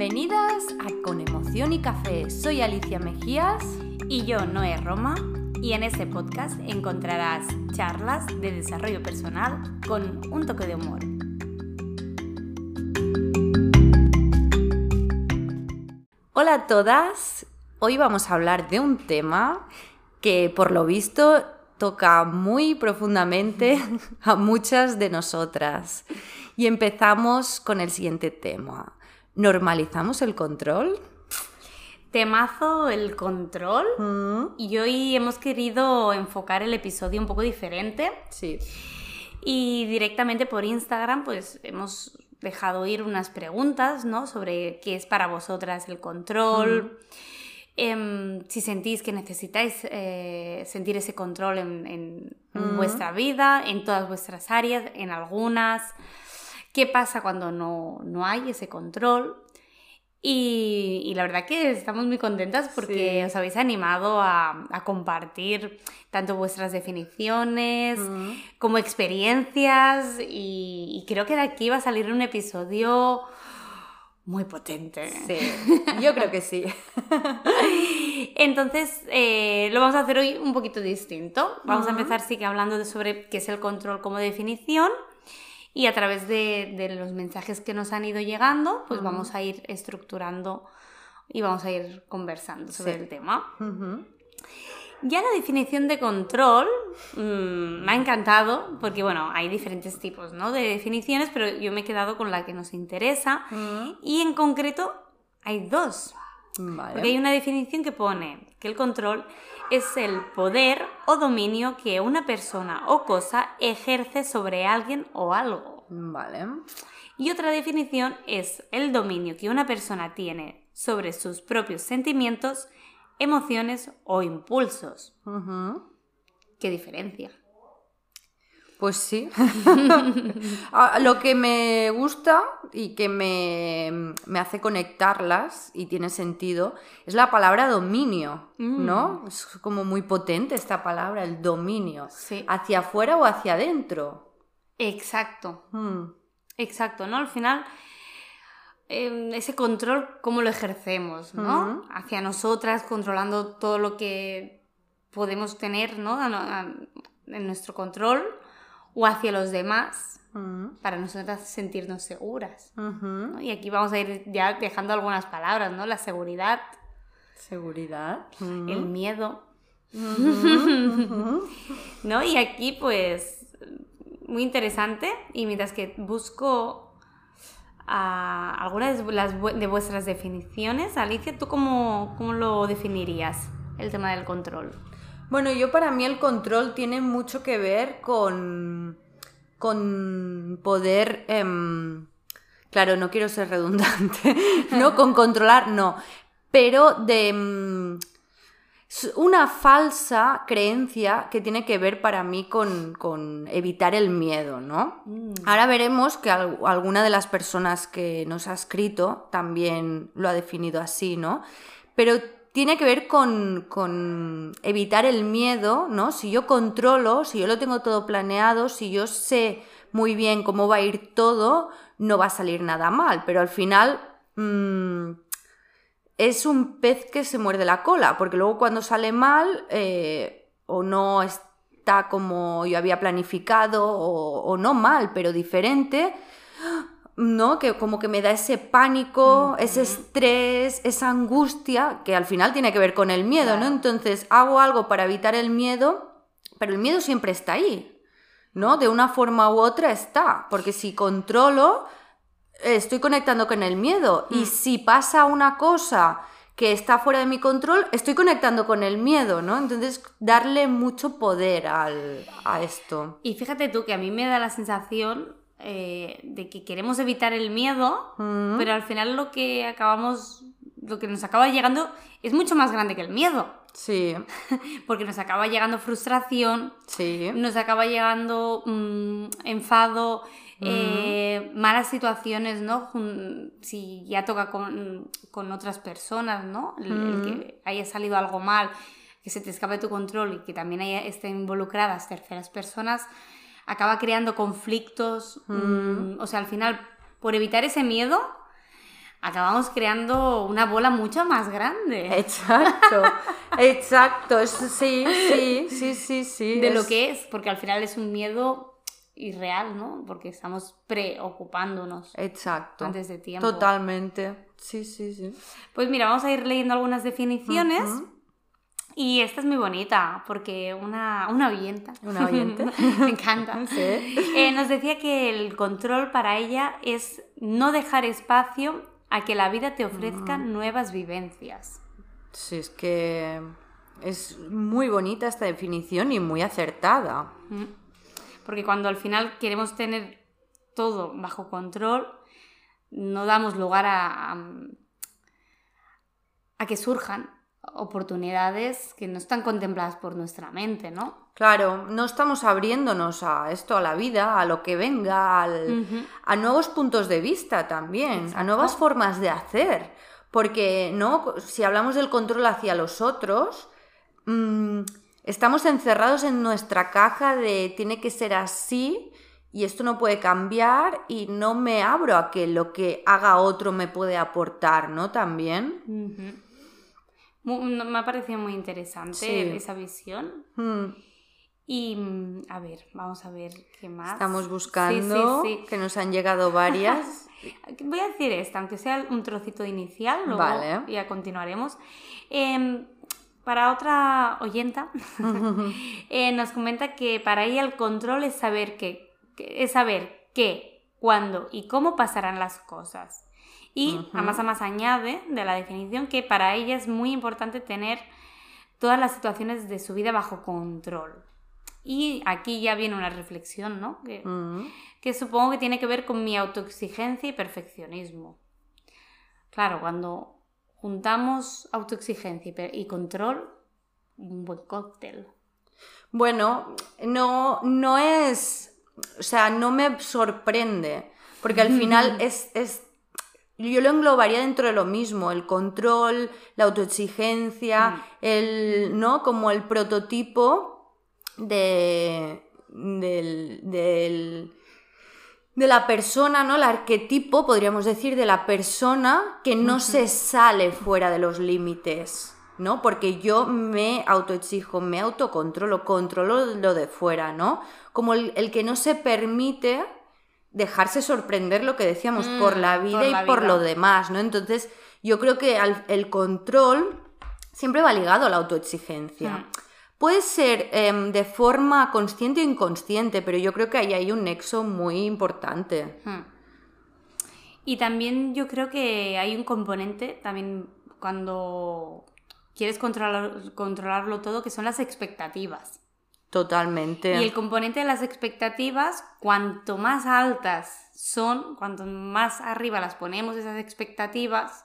Bienvenidas a Con Emoción y Café. Soy Alicia Mejías. Y yo, Noé Roma. Y en este podcast encontrarás charlas de desarrollo personal con un toque de humor. Hola a todas. Hoy vamos a hablar de un tema que por lo visto toca muy profundamente a muchas de nosotras. Y empezamos con el siguiente tema. ¿Normalizamos el control? Temazo el control. Mm. Y hoy hemos querido enfocar el episodio un poco diferente. Sí. Y directamente por Instagram, pues hemos dejado ir unas preguntas, ¿no? Sobre qué es para vosotras el control. Em, si sentís que necesitáis eh, sentir ese control en, Ujú. vuestra vida, en todas vuestras áreas, en algunas. ¿Qué pasa cuando no, no hay ese control? Y, y la verdad que estamos muy contentas porque Sí. os habéis animado a, a compartir tanto vuestras definiciones como experiencias y, y creo que de aquí va a salir un episodio muy potente. Sí, yo creo que sí. Entonces, eh, lo vamos a hacer hoy un poquito distinto. Vamos a empezar sí que hablando de sobre qué es el control como definición y a través de, de los mensajes que nos han ido llegando, pues vamos a ir estructurando y vamos a ir conversando sobre Sí. el tema. Ya la definición de control mm, me ha encantado porque, bueno, hay diferentes tipos ¿no? de definiciones, pero yo me he quedado con la que nos interesa y en concreto hay dos. Vale. Porque hay una definición que pone que el control es el poder o dominio que una persona o cosa ejerce sobre alguien o algo. Vale. Y otra definición es el dominio que una persona tiene sobre sus propios sentimientos, emociones o impulsos. ¿Qué diferencia? Pues sí. Ah, Lo que me gusta y que me, me hace conectarlas y tiene sentido es la palabra dominio, Mm. ¿no? Es como muy potente esta palabra, el dominio. Sí. ¿Hacia afuera o hacia adentro? Exacto, Mm, exacto, ¿no? Al final, eh, ese control, ¿cómo lo ejercemos, ¿no? Hacia nosotras, controlando todo lo que podemos tener, ¿no? A- a- en nuestro control, o hacia los demás, mm, para nosotras sentirnos seguras. Y aquí vamos a ir ya dejando algunas palabras, ¿no? La seguridad, Seguridad. el miedo. ¿no? Y aquí, pues, muy interesante. Y mientras que busco ah, algunas de, las, de vuestras definiciones, Alicia, ¿tú cómo, cómo lo definirías, el tema del control? Bueno, yo para mí el control tiene mucho que ver con, con poder, em, claro, no quiero ser redundante, no con controlar, no, pero de s- una falsa creencia que tiene que ver para mí con, con evitar el miedo, ¿no? Ahora veremos que al- alguna de las personas que nos ha escrito también lo ha definido así, ¿no? Pero tiene que ver con, con evitar el miedo, ¿no? Si yo controlo, si yo lo tengo todo planeado, si yo sé muy bien cómo va a ir todo, no va a salir nada mal, pero al final mm, es un pez que se muerde la cola, porque luego cuando sale mal eh, o no está como yo había planificado o, o no mal, pero diferente, ¿no? Que como que me da ese pánico, ese estrés, esa angustia, que al final tiene que ver con el miedo, ¿no? Entonces hago algo para evitar el miedo, pero el miedo siempre está ahí, ¿no? De una forma u otra está, porque si controlo, estoy conectando con el miedo. Y si pasa una cosa que está fuera de mi control, estoy conectando con el miedo, ¿no? Entonces, darle mucho poder al- a esto. Y fíjate tú que a mí me da la sensación eh, de que queremos evitar el miedo, pero al final lo que acabamos, lo que nos acaba llegando es mucho más grande que el miedo, Sí, porque nos acaba llegando frustración, sí. nos acaba llegando mm, enfado, eh, malas situaciones, ¿no? Si ya toca con, con otras personas, ¿no? El, el que haya salido algo mal, que se te escape de tu control y que también haya, estén involucradas terceras personas, acaba creando conflictos. mm, o sea, al final, por evitar ese miedo, acabamos creando una bola mucho más grande. Exacto, exacto, sí, sí, sí, sí, sí. De lo que es, porque al final es un miedo irreal, ¿no? Porque estamos preocupándonos. Exacto. Antes de tiempo. Totalmente. Sí, sí, sí. Pues mira, vamos a ir leyendo algunas definiciones. Y esta es muy bonita, porque una, una oyenta, una oyente, me encanta, eh, nos decía que el control para ella es no dejar espacio a que la vida te ofrezca mm. nuevas vivencias. Sí, es que es muy bonita esta definición y muy acertada. Mm. Porque cuando al final queremos tener todo bajo control, no damos lugar a, a, que surjan oportunidades que no están contempladas por nuestra mente, ¿no? Claro, no estamos abriéndonos a esto, a la vida, a lo que venga, a nuevos puntos de vista también, a nuevas formas de hacer. Porque, ¿no? Si hablamos del control hacia los otros, mm, estamos encerrados en nuestra caja de tiene que ser así y esto no puede cambiar y no me abro a que lo que haga otro me puede aportar, ¿no? También. Me ha parecido muy interesante esa visión. Mm. Y mm, a ver, vamos a ver qué más. Estamos buscando, que nos han llegado varias. Voy a decir esta, aunque sea un trocito inicial, luego vale. ya continuaremos. Em, para otra oyenta, eh, nos comenta que para ella el control es saber que es saber qué, cuándo y cómo pasarán las cosas. Y además, además añade de la definición que para ella es muy importante tener todas las situaciones de su vida bajo control. Y aquí ya viene una reflexión, ¿no? Que, que supongo que tiene que ver con mi autoexigencia y perfeccionismo. Claro, cuando juntamos autoexigencia y control, un buen cóctel. Bueno, no, no es o sea, no me sorprende, porque al final es, yo lo englobaría dentro de lo mismo, el control, la autoexigencia, el, ¿no? Como el prototipo de, del, de la persona, ¿no? El arquetipo, podríamos decir, de la persona que no se sale fuera de los límites. ¿no? Porque yo me autoexijo, me autocontrolo, controlo lo de fuera, ¿no? Como el, que no se permite dejarse sorprender lo que decíamos por mm, la vida y por lo demás, ¿no? Entonces, yo creo que el control siempre va ligado a la autoexigencia. Mm. Puede ser em, de forma consciente o inconsciente, pero yo creo que ahí hay un nexo muy importante. Mm. Y también yo creo que hay un componente, también cuando quieres controlar, controlarlo todo, que son las expectativas. Totalmente. Y el componente de las expectativas, cuanto más altas son, cuanto más arriba las ponemos esas expectativas,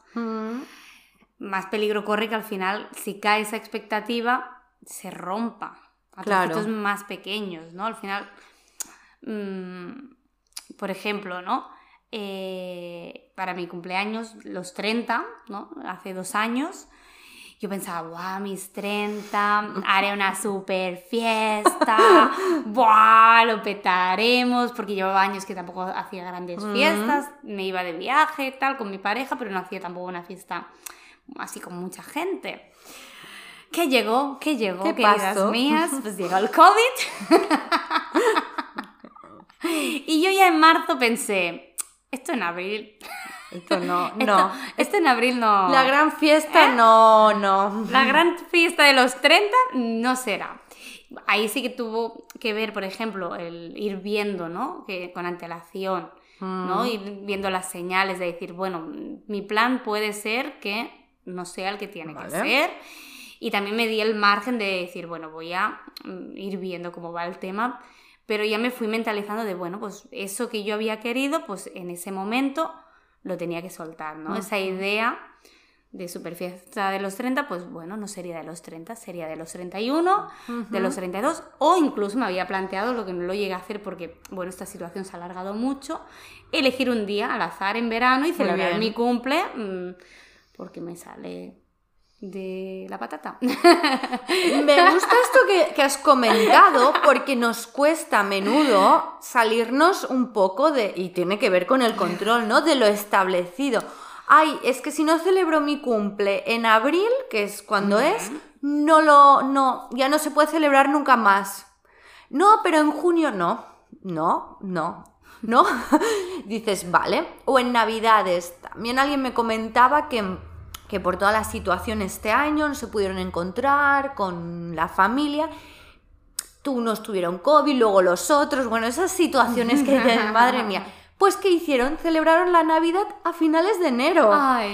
más peligro corre que al final, si cae esa expectativa, se rompa a claro. más pequeños, ¿no? Al final, mm, por ejemplo, ¿no? Eh, para mi cumpleaños, los 30, ¿no? Hace dos años, yo pensaba, ¡buah, mis 30! Haré una super fiesta, ¡buah! Lo petaremos, porque llevaba años que tampoco hacía grandes fiestas, me iba de viaje, tal, con mi pareja, pero no hacía tampoco una fiesta así con mucha gente. ¿Qué llegó? ¿Qué llegó? ¿Qué queridas mías? Pues llegó el COVID. y yo ya en marzo pensé, esto en abril. Esto no, no. Esto, en abril no. La gran fiesta ¿Eh? no, no. La gran fiesta de los 30 no será. Ahí sí que tuvo que ver, por ejemplo, el ir viendo, ¿no? Que con antelación, ¿no? Mm. Ir viendo las señales de decir, bueno, mi plan puede ser que no sea el que tiene que ser. Y también me di el margen de decir, bueno, voy a mm, ir viendo cómo va el tema, pero ya me fui mentalizando de, bueno, pues eso que yo había querido, pues en ese momento lo tenía que soltar, ¿no? Esa idea de superfiesta de los 30, pues bueno, no sería de los 30, sería de los 31, de los 32, o incluso me había planteado lo que no lo llegué a hacer porque, bueno, esta situación se ha alargado mucho, elegir un día al azar en verano y celebrar mi cumple, mm, porque me sale de la patata. Me gusta esto que, has comentado porque nos cuesta a menudo salirnos un poco de, y tiene que ver con el control, ¿no? De lo establecido. ay, es que si no celebro mi cumple en abril, que es cuando es, no lo, no, ya no se puede celebrar nunca más. No, pero en junio no, no, no, no. Dices, vale. O en Navidades. También alguien me comentaba que, que por toda la situación este año no se pudieron encontrar con la familia tú no estuvieron COVID, luego los otros, bueno, esas situaciones que dicen, madre mía. Pues ¿qué hicieron? Celebraron la Navidad a finales de enero.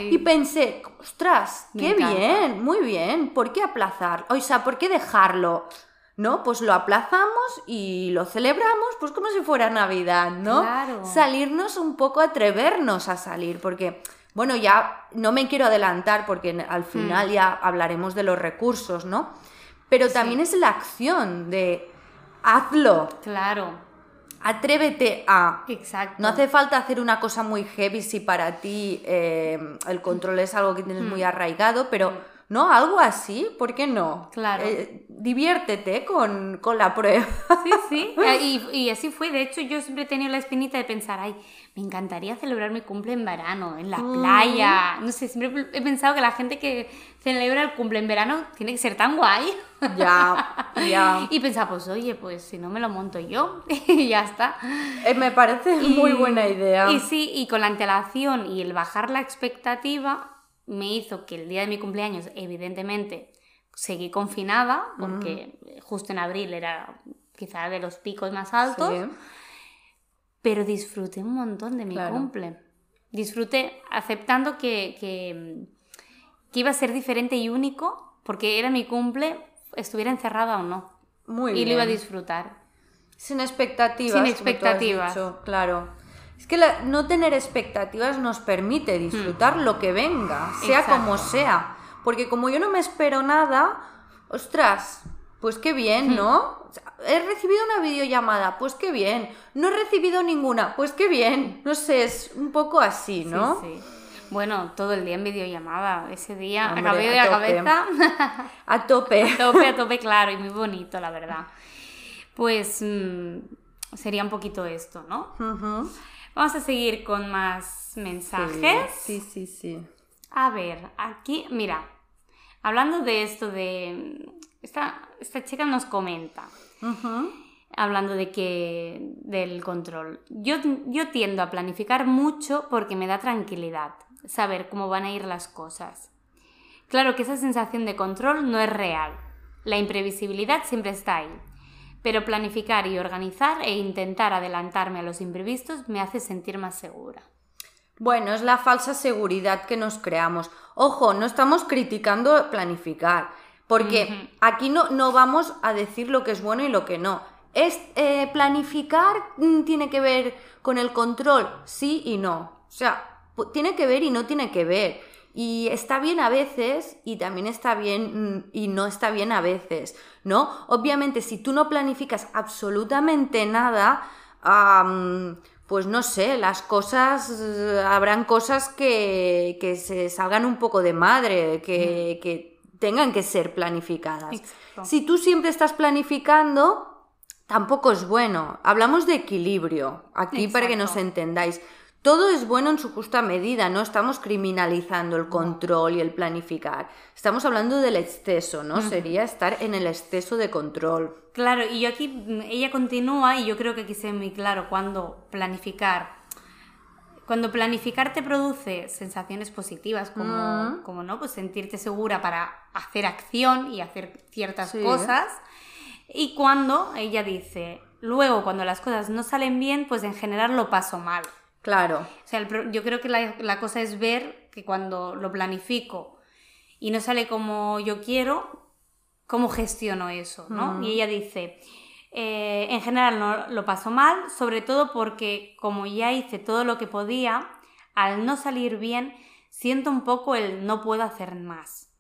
Y pensé, ostras, qué bien, muy bien, ¿por qué aplazar? O sea, ¿por qué dejarlo? ¿No? Pues lo aplazamos y lo celebramos, pues como si fuera Navidad, ¿no? Claro. Salirnos un poco, atrevernos a salir, porque, bueno, ya no me quiero adelantar porque al final Mm. ya hablaremos de los recursos, ¿no? Pero también es la acción de hazlo, Claro, atrévete a... exacto. No hace falta hacer una cosa muy heavy si para ti eh, el control es algo que tienes Mm. muy arraigado, pero no, algo así, ¿por qué no? Claro. Eh, diviértete con, con la prueba. Sí, sí. Y, y así fue. De hecho, yo siempre he tenido la espinita de pensar, ay, me encantaría celebrar mi cumple en verano, en la Mm. playa. No sé, siempre he pensado que la gente que celebra el cumple en verano tiene que ser tan guay. ya, ya. Y pensaba, pues oye, pues si no me lo monto yo, y ya está. Eh, me parece muy buena idea. Y sí, y con la antelación y el bajar la expectativa me hizo que el día de mi cumpleaños, evidentemente, seguí confinada, porque justo en abril era quizá de los picos más altos, Sí. pero disfruté un montón de mi Claro. cumple. Disfruté aceptando que, que, que iba a ser diferente y único, porque era mi cumple, estuviera encerrada o no. Muy y bien. lo iba a disfrutar. Sin expectativas. Sin como tú has expectativas. dicho, claro. Es que la- no tener expectativas nos permite disfrutar lo que venga, sea Hmm. Exacto. como sea. Porque como yo no me espero nada, ostras, pues qué Hmm. bien, ¿no? O sea, He recibido una videollamada, pues qué bien. No he recibido ninguna, pues qué bien. No sé, es un poco así, ¿no? Sí, sí. Bueno, todo el día en videollamada. Ese día Hombre, acabé de a la cabeza. A tope. a tope, a tope, claro, y muy bonito, la verdad. Pues mm, sería un poquito esto, ¿no? Vamos a seguir con más mensajes. Sí, sí, sí. A ver, aquí, mira, hablando de esto de... Esta, esta chica nos comenta, hablando de que del control. Yo, yo tiendo a planificar mucho porque me da tranquilidad saber cómo van a ir las cosas. Claro que esa sensación de control no es real. La imprevisibilidad siempre está ahí. Pero planificar y organizar e intentar adelantarme a los imprevistos me hace sentir más segura. Bueno, es la falsa seguridad que nos creamos. Ojo, no estamos criticando planificar, porque aquí no, no vamos a decir lo que es bueno y lo que no. Es, eh, planificar mm, tiene que ver con el control, sí y no. O sea, tiene que ver y no tiene que ver. Y está bien a veces y también está bien mm, y no está bien a veces, ¿no? Obviamente, si tú no planificas absolutamente nada, pues no sé, las cosas, eh, habrán cosas que, que se salgan un poco de madre, que, que tengan que ser planificadas. Exacto. Si tú siempre estás planificando, tampoco es bueno. Hablamos de equilibrio, aquí para que nos entendáis. Todo es bueno en su justa medida, no estamos criminalizando el control y el planificar. Estamos hablando del exceso, ¿no? Sería estar en el exceso de control. Claro, y yo aquí, ella continúa y yo creo que aquí se ve muy claro cuando planificar. Cuando planificar te produce sensaciones positivas, como, como no, pues sentirte segura para hacer acción y hacer ciertas Sí. cosas. Y cuando ella dice, luego cuando las cosas no salen bien, pues en general lo paso mal. Claro. O sea, el yo creo que la, la cosa es ver que cuando lo planifico y no sale como yo quiero, cómo gestiono eso, ¿no? Y ella dice, eh, en general no lo paso mal, sobre todo porque como ya hice todo lo que podía, al no salir bien, siento un poco el no puedo hacer más.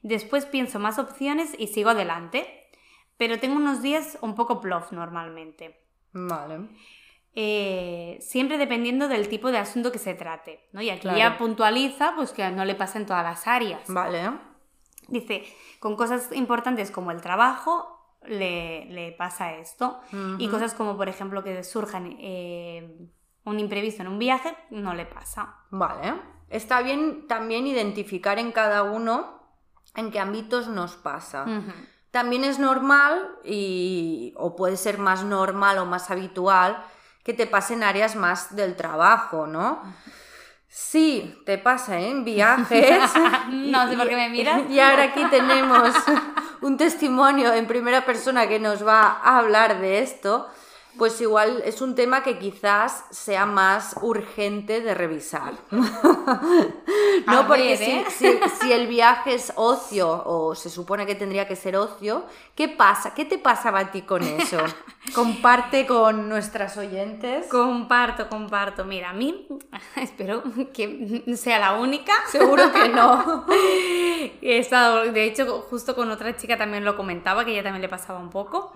Después pienso más opciones y sigo adelante, pero tengo unos días un poco plof normalmente. Vale. Eh, siempre dependiendo del tipo de asunto que se trate, ¿no? Y aquí Claro. ya puntualiza pues que no le pasa en todas las áreas. Vale. Dice, con cosas importantes como el trabajo le, le pasa esto y cosas como por ejemplo que surjan eh, un imprevisto en un viaje no le pasa. Vale. está bien también identificar en cada uno en qué ámbitos nos pasa. También es normal y o puede ser más normal o más habitual que te pasen áreas más del trabajo, ¿no? Sí, te pasa ¿eh? en viajes. No sé por qué me miras. Y ahora aquí tenemos un testimonio en primera persona que nos va a hablar de esto. Pues igual es un tema que quizás sea más urgente de revisar. no, A porque ver, si, ¿eh? si- si el viaje es ocio, o se supone que tendría que ser ocio, ¿qué pasa? ¿Qué te pasaba a ti con eso? Comparte con nuestras oyentes. Comparto, comparto. Mira, a mí, espero que sea la única. Seguro que no. He estado, de hecho, justo con otra chica también lo comentaba, que ella también le pasaba un poco.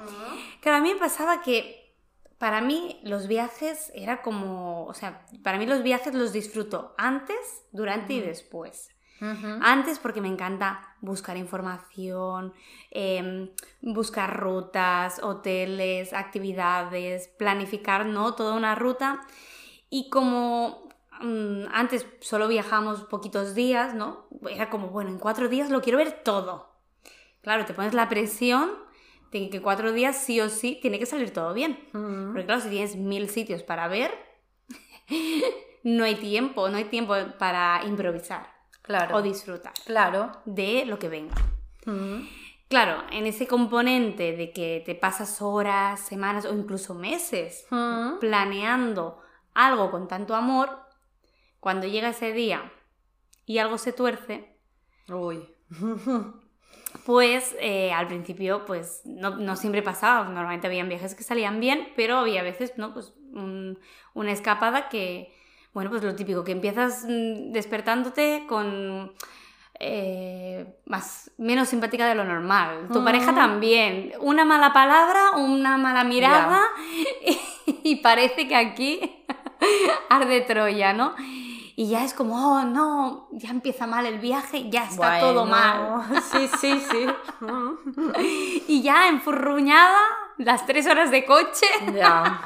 Claro, a mí me pasaba que para mí los viajes era como, o sea, para mí los viajes los disfruto antes, durante y después. Antes porque me encanta buscar información, em, buscar rutas, hoteles, actividades, planificar, ¿no? Toda una ruta. Y como mm, antes solo viajamos poquitos días, ¿no? Era como, bueno, en cuatro días lo quiero ver todo. Claro, te pones la presión de que cuatro días sí o sí tiene que salir todo bien. Porque claro, si tienes mil sitios para ver, no hay tiempo, no hay tiempo para improvisar Claro. o disfrutar Claro. de lo que venga. Claro, en ese componente de que te pasas horas, semanas o incluso meses planeando algo con tanto amor, cuando llega ese día y algo se tuerce, Uy. pues eh, al principio pues no, no siempre pasaba, normalmente habían viajes que salían bien, pero había veces, ¿no? Pues un- una escapada que, bueno, pues lo típico, que empiezas mm, despertándote con... eh, más, menos simpática de lo normal. Tu pareja también. Una mala palabra, una mala mirada y parece que aquí arde Troya, ¿no? Y ya es como, oh no, ya empieza mal el viaje, ya está todo mal. Sí, sí, sí. Y ya enfurruñada, las tres horas de coche. Ya.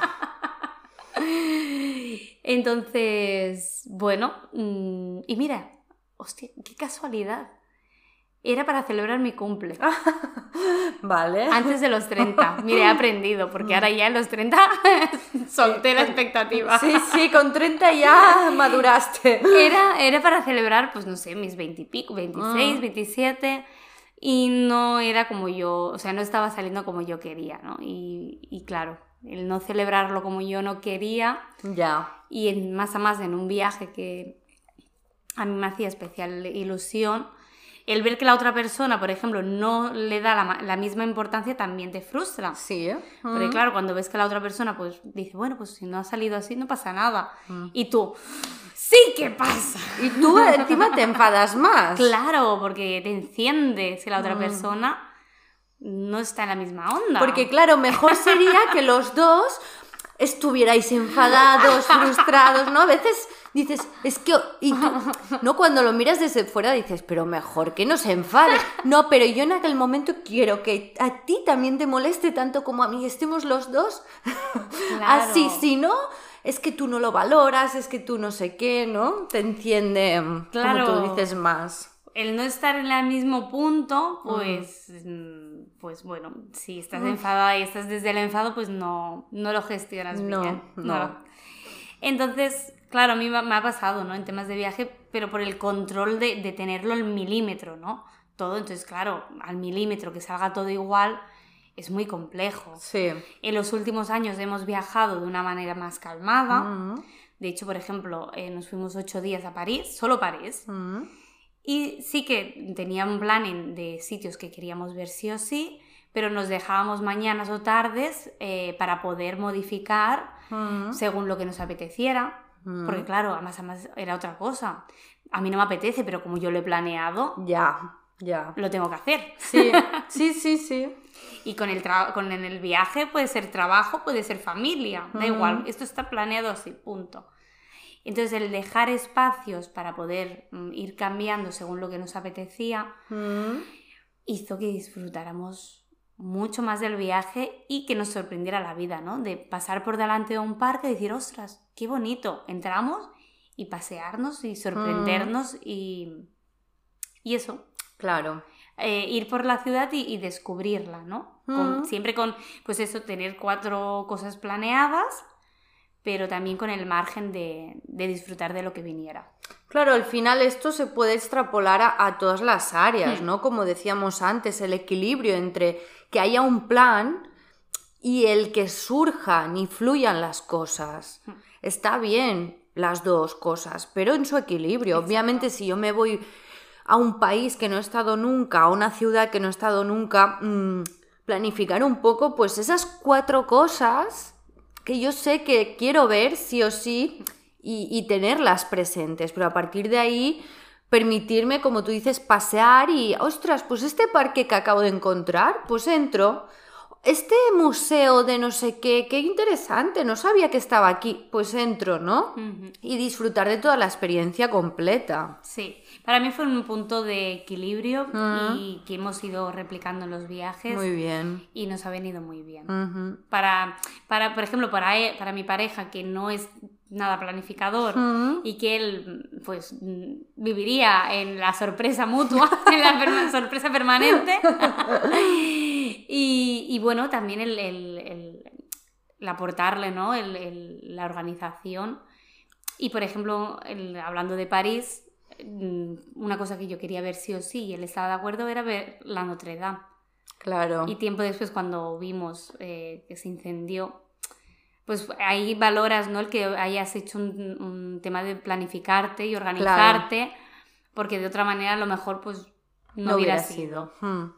Entonces, bueno, mm, y mira, hostia, qué casualidad. Era para celebrar mi cumple. Vale. Antes de los 30. Mire, he aprendido, porque ahora ya en los 30 solté la expectativa. Sí, sí, con 30 ya maduraste. Era, era para celebrar, pues no sé, mis 20 y pico, 26, Ah. 27. Y no era como yo, o sea, no estaba saliendo como yo quería, ¿no? Y, y claro, el no celebrarlo como yo no quería Ya. y en, más a más en un viaje que a mí me hacía especial ilusión, el ver que la otra persona, por ejemplo, no le da la, la misma importancia también te frustra. Sí, ¿eh? Porque Mm. claro, cuando ves que la otra persona pues dice, bueno, pues si no ha salido así no pasa nada. Mm. Y tú, sí que pasa. Y tú encima te enfadas más. Claro, porque te enciende si la otra Mm. persona no está en la misma onda. Porque claro, mejor sería que los dos estuvierais enfadados, frustrados, ¿no? A veces dices, es que... Y tú, no, cuando lo miras desde fuera dices, pero mejor que no se enfade. No, pero yo en aquel momento quiero que a ti también te moleste tanto como a mí, estemos los dos. Claro. Así, si no, es que tú no lo valoras, es que tú no sé qué, ¿no? Te entiende, como Claro. tú dices, más. el no estar en el mismo punto, pues, mm, pues bueno, si estás enfadada y estás desde el enfado, pues no, no lo gestionas No, bien. no. Entonces, claro, a mí me ha pasado, ¿no? En temas de viaje, pero por el control de, de tenerlo al milímetro, ¿no? Todo, entonces, claro, al milímetro, que salga todo igual, es muy complejo. Sí. En los últimos años hemos viajado de una manera más calmada. Mm, De hecho, por ejemplo, eh, nos fuimos ocho días a París, solo París. mm. Y sí que tenía un planning de sitios que queríamos ver sí o sí, pero nos dejábamos mañanas o tardes eh, para poder modificar Mm. según lo que nos apeteciera. Mm. Porque claro, además, además era otra cosa. A mí no me apetece, pero como yo lo he planeado, Ya, ya. lo tengo que hacer. Sí, sí, sí, sí. Y con el, con el viaje puede ser trabajo, puede ser familia, da igual, esto está planeado así, punto. Entonces el dejar espacios para poder mm, ir cambiando según lo que nos apetecía Mm. hizo que disfrutáramos mucho más del viaje y que nos sorprendiera la vida, ¿no? De pasar por delante de un parque y decir, ostras, qué bonito, entramos y pasearnos y sorprendernos y, y eso. Claro. Eh, ir por la ciudad y, descubrirla, ¿no? siempre con, pues eso, tener cuatro cosas planeadas, pero también con el margen de, disfrutar de lo que viniera. Claro, al final esto se puede extrapolar a, todas las áreas, hmm. ¿no? Como decíamos antes, el equilibrio entre que haya un plan y el que surjan y fluyan las cosas. Hmm. Está bien las dos cosas, pero en su equilibrio. Obviamente, si yo me voy a un país que no he estado nunca, a una ciudad que no he estado nunca, mm, planificar un poco, pues esas cuatro cosas que yo sé que quiero ver sí o sí y, tenerlas presentes, pero a partir de ahí permitirme, como tú dices, pasear y, ostras, pues este parque que acabo de encontrar, pues entro. Este museo de no sé qué, qué interesante, no sabía que estaba aquí, pues entro, ¿no? Y disfrutar de toda la experiencia completa. Sí. Para mí fue un punto de equilibrio y que hemos ido replicando en los viajes. Muy bien. Y nos ha venido muy bien. para, para, por ejemplo, para, para mi pareja, que no es nada planificador y que él pues viviría en la sorpresa mutua, en la sorpresa permanente. y, bueno, también el, el, el, aportarle ¿no? la organización. Y por ejemplo, hablando de París, Mm, una cosa que yo quería ver sí o sí y él estaba de acuerdo era ver la Notre Dame. Claro. Y tiempo después cuando vimos eh, que se incendió, pues ahí valoras ¿no? el que hayas hecho un, tema de planificarte y organizarte, porque de otra manera a lo mejor pues no, hubiera, sido. Hmm.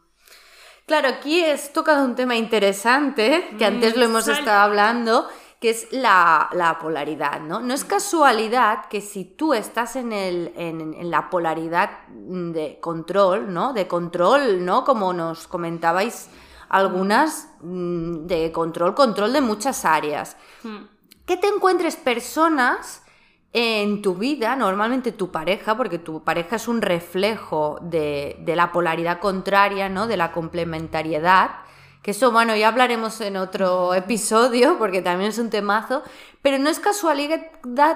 Claro, aquí es tocado un tema interesante, que antes lo hemos estado hablando, que es la, polaridad, ¿no? No es casualidad que si tú estás en, el, en, la polaridad de control, ¿no? De control, ¿no? Como nos comentabais algunas, mm, de control, control de muchas áreas. Hmm. Que te encuentres personas en tu vida, normalmente tu pareja, porque tu pareja es un reflejo de, de la polaridad contraria, ¿no? De la complementariedad que eso, bueno, ya hablaremos en otro episodio, porque también es un temazo, pero no es casualidad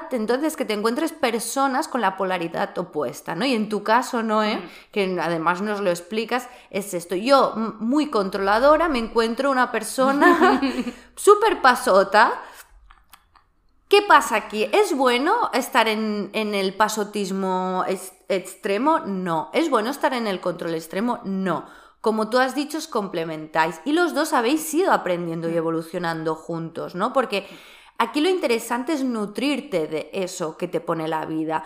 entonces que te encuentres personas con la polaridad opuesta, ¿no? Y en tu caso, Noé, mm. que además nos lo explicas, es esto. Yo, muy controladora, me encuentro una persona súper pasota, ¿Qué pasa aquí? ¿Es bueno estar en, en el pasotismo extremo? No. ¿Es bueno estar en el control extremo? No. Como tú has dicho, os complementáis y los dos habéis ido aprendiendo y evolucionando juntos, ¿no? Porque aquí lo interesante es nutrirte de eso que te pone la vida.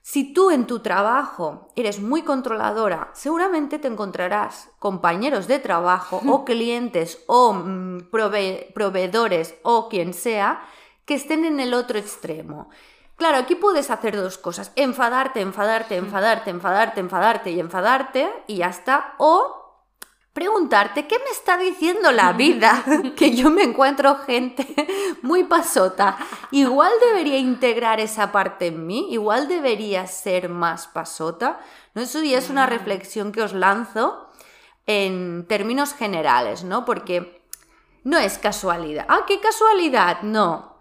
Si tú en tu trabajo eres muy controladora, seguramente te encontrarás compañeros de trabajo o clientes o mm, proveedores o quien sea que estén en el otro extremo. Claro, aquí puedes hacer dos cosas, enfadarte, enfadarte, enfadarte, enfadarte, enfadarte y enfadarte y ya está, o preguntarte qué me está diciendo la vida, que yo me encuentro gente muy pasota. Igual debería integrar esa parte en mí, igual debería ser más pasota. ¿No? Eso ya es una mm. reflexión que os lanzo en términos generales, ¿no? Porque no es casualidad. Ah, qué casualidad. No.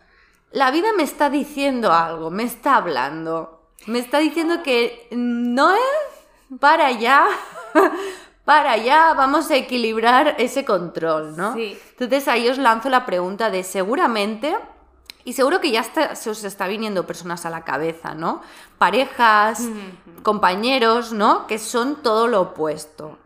La vida me está diciendo algo, me está hablando. Me está diciendo que no es para allá para allá, vamos a equilibrar ese control, ¿no? Sí. Entonces ahí os lanzo la pregunta de seguramente, y seguro que ya se os está viniendo personas a la cabeza, ¿no? Parejas, compañeros, ¿no? Que son todo lo opuesto.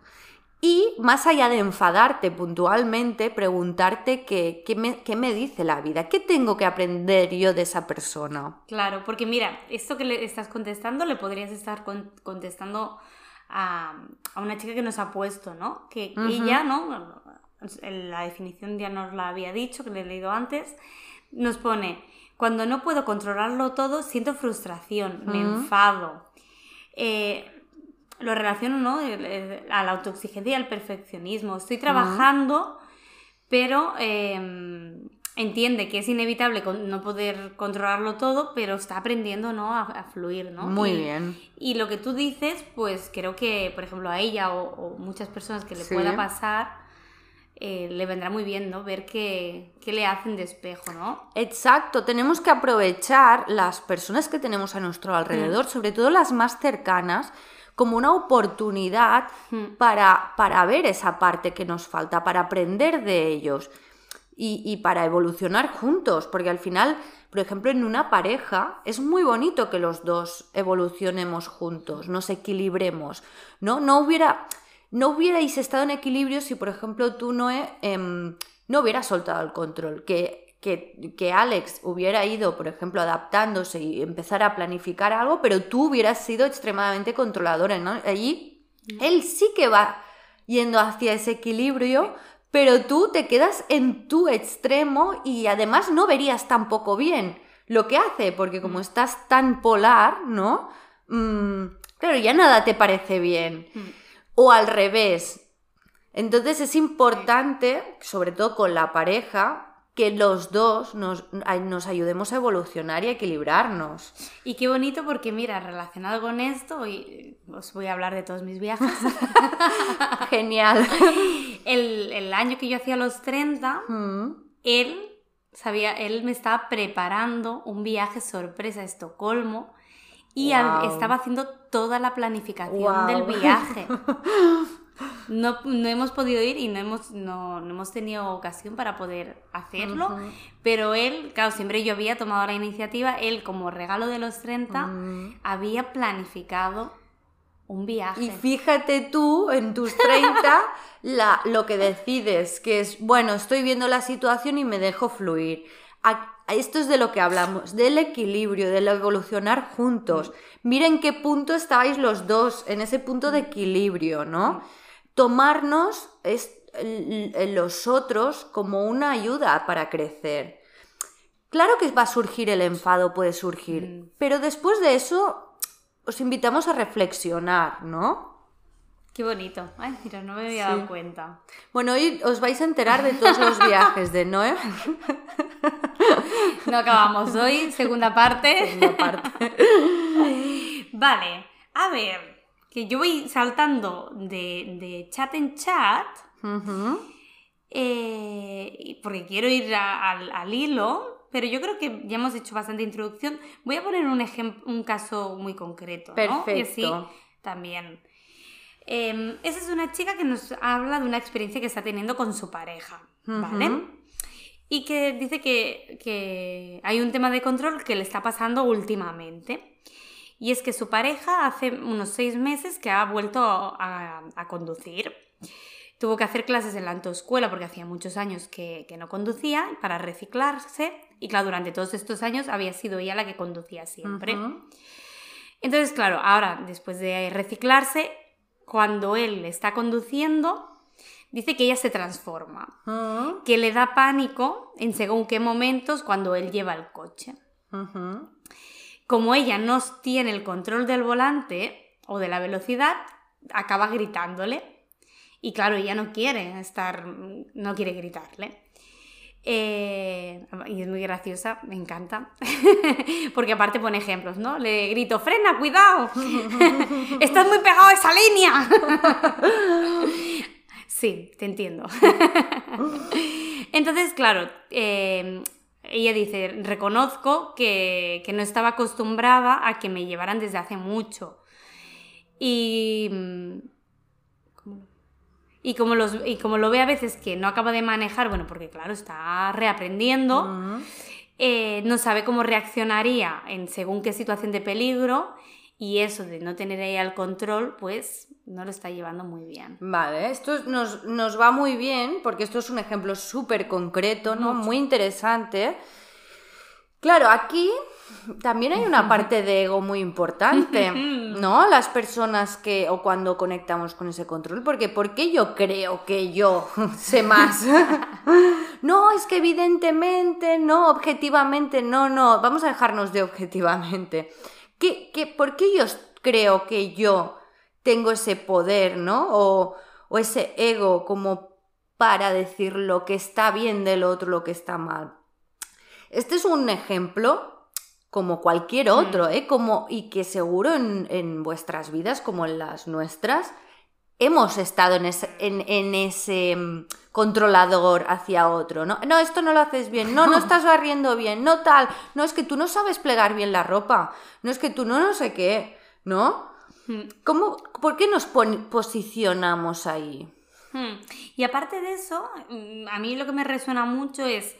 Y más allá de enfadarte puntualmente, preguntarte qué, me, qué, me, dice la vida, qué tengo que aprender yo de esa persona. Claro, porque mira, esto que le estás contestando le podrías estar contestando a, una chica que nos ha puesto, ¿no? Que ella, ¿no? La definición ya nos la había dicho, que le he leído antes, nos pone, cuando no puedo controlarlo todo, siento frustración, me enfado. Eh, lo relaciono, ¿no? A la autoexigencia y al perfeccionismo. Estoy trabajando, pero em, entiende que es inevitable no poder controlarlo todo, pero está aprendiendo ¿no? a, fluir, ¿no? Muy bien. Y lo que tú dices, pues creo que, por ejemplo, a ella o, muchas personas que le pueda pasar, eh, le vendrá muy bien, ¿no? Ver qué, qué le hacen de espejo, ¿no? Exacto, tenemos que aprovechar las personas que tenemos a nuestro alrededor, sobre todo las más cercanas, como una oportunidad para, para ver esa parte que nos falta, para aprender de ellos y, y para evolucionar juntos, porque al final, por ejemplo, en una pareja es muy bonito que los dos evolucionemos juntos, nos equilibremos, ¿no? No hubiera no hubierais estado en equilibrio si, por ejemplo, tú no, em, no hubieras soltado el control, que, que, que, Alex hubiera ido, por ejemplo, adaptándose y empezar a planificar algo, pero tú hubieras sido extremadamente controladora, ¿no? Allí él sí que va yendo hacia ese equilibrio, pero tú te quedas en tu extremo y además no verías tampoco bien lo que hace, porque como estás tan polar, ¿no? Mm, claro, ya nada te parece bien. Mm o al revés. Entonces es importante, sobre todo con la pareja, que los dos nos, nos, ayudemos a evolucionar y a equilibrarnos. Y qué bonito porque, mira, relacionado con esto, hoy os voy a hablar de todos mis viajes. Genial. El, el, año que yo hacía los 30, mm. él sabía, él me estaba preparando un viaje sorpresa a Estocolmo y estaba haciendo toda la planificación del viaje. No, no, hemos podido ir y no hemos, no, no hemos tenido ocasión para poder hacerlo, pero él, claro, siempre yo había tomado la iniciativa, él como regalo de los 30 mm. había planificado un viaje. Y fíjate tú, en tus 30, la, lo que decides, que es, bueno, estoy viendo la situación y me dejo fluir esto es de lo que hablamos, del equilibrio, del evolucionar juntos. Miren qué punto estáis los dos, en ese punto de equilibrio, ¿no? Tomarnos los otros como una ayuda para crecer. Claro que va a surgir el enfado, puede surgir, mm. pero después de eso os invitamos a reflexionar, ¿no? Qué bonito. Ay, mira, no me había dado cuenta. Bueno, hoy os vais a enterar de todos los viajes de Noé. No acabamos hoy, segunda parte. Segunda parte. Vale, a ver, que yo voy saltando de, chat en chat. Eh, porque quiero ir al, hilo, pero yo creo que ya hemos hecho bastante introducción. Voy a poner un ejemplo, un caso muy concreto. Perfecto. Y así también. Em, esa es una chica que nos habla de una experiencia que está teniendo con su pareja, ¿vale? Y que dice que, hay un tema de control que le está pasando últimamente. Y es que su pareja hace unos seis meses que ha vuelto a, conducir. Tuvo que hacer clases en la autoescuela porque hacía muchos años que, no conducía para reciclarse. Y claro, durante todos estos años había sido ella la que conducía siempre. Entonces, claro, ahora, después de reciclarse, cuando él está conduciendo, dice que ella se transforma, que le da pánico en según qué momentos cuando él lleva el coche. Como ella no tiene el control del volante o de la velocidad, acaba gritándole. Y claro, ella no quiere estar, no quiere gritarle. Eh, y es muy graciosa, me encanta. Porque aparte pone ejemplos, ¿no? Le grito, frena, cuidado. Estás muy pegado a esa línea. sí, te entiendo. Entonces, claro, eh, ella dice, reconozco que, que no estaba acostumbrada a que me llevaran desde hace mucho. Y y como, los, y como lo ve a veces que no acaba de manejar, bueno, porque claro, está reaprendiendo, eh, no sabe cómo reaccionaría en según qué situación de peligro y eso de no tener ahí el control, pues no lo está llevando muy bien. Vale, esto nos, nos va muy bien porque esto es un ejemplo súper concreto, ¿no? Muy interesante. Claro, aquí también hay una parte de ego muy importante, ¿no? Las personas que, o cuando conectamos con ese control, porque ¿por qué yo creo que yo sé más? no, es que evidentemente, no, objetivamente, no, no, vamos a dejarnos de objetivamente. ¿Qué, qué, por qué yo creo que yo tengo ese poder, ¿no? O, o ese ego como para decir lo que está bien del otro, lo que está mal. Este es un ejemplo como cualquier otro, ¿eh? Como, y que seguro en, vuestras vidas, como en las nuestras, hemos estado en ese, en, en ese mm, controlador hacia otro, ¿no? No, esto no lo haces bien, no, no estás barriendo bien, no tal, no es que tú no sabes plegar bien la ropa, no es que tú no no sé qué, ¿no? Hmm. ¿Cómo, ¿Por qué nos posicionamos ahí? Hmm. Y aparte de eso, mm, a mí lo que me resuena mucho es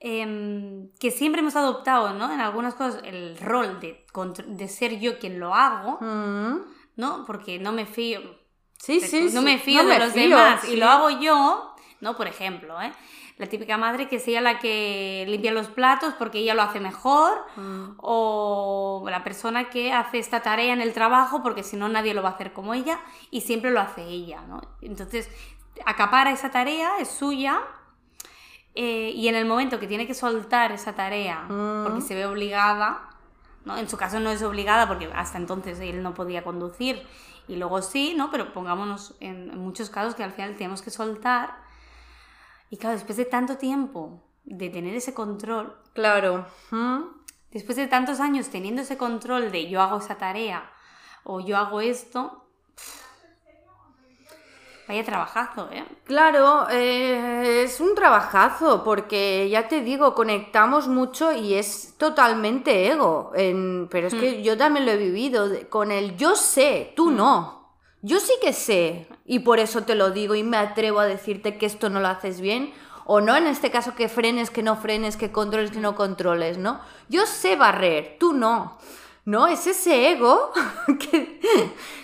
em, que siempre hemos adoptado, ¿no? En algunas cosas el rol de ser yo quien lo hago, Mm. ¿no? Porque no me fío, Sí, sí, no me fío No de me los fío, demás sí. y lo hago yo, ¿no? Por ejemplo, ¿eh? La típica madre que es ella la que limpia los platos porque ella lo hace mejor, Mm. o la persona que hace esta tarea en el trabajo porque si no nadie lo va a hacer como ella y siempre lo hace ella, ¿no? Entonces, acapara esa tarea, es suya, eh, y en el momento que tiene que soltar esa tarea Mm. porque se ve obligada, ¿no? En su caso no es obligada porque hasta entonces él no podía conducir y luego sí, ¿no? Pero pongámonos en, en muchos casos que al final tenemos que soltar. Y claro, después de tanto tiempo de tener ese control, Claro. Después de tantos años teniendo ese control de yo hago esa tarea o yo hago esto, vaya trabajazo, ¿eh? Claro, eh, es un trabajazo porque ya te digo, conectamos mucho y es totalmente ego. en- pero es que yo también lo he vivido con el yo sé, tú no. Yo sí que sé y por eso te lo digo y me atrevo a decirte que esto no lo haces bien o no, en este caso que frenes, que no frenes, que controles, que no controles, ¿no? Yo sé barrer, tú no. ¿No? Es ese ego que,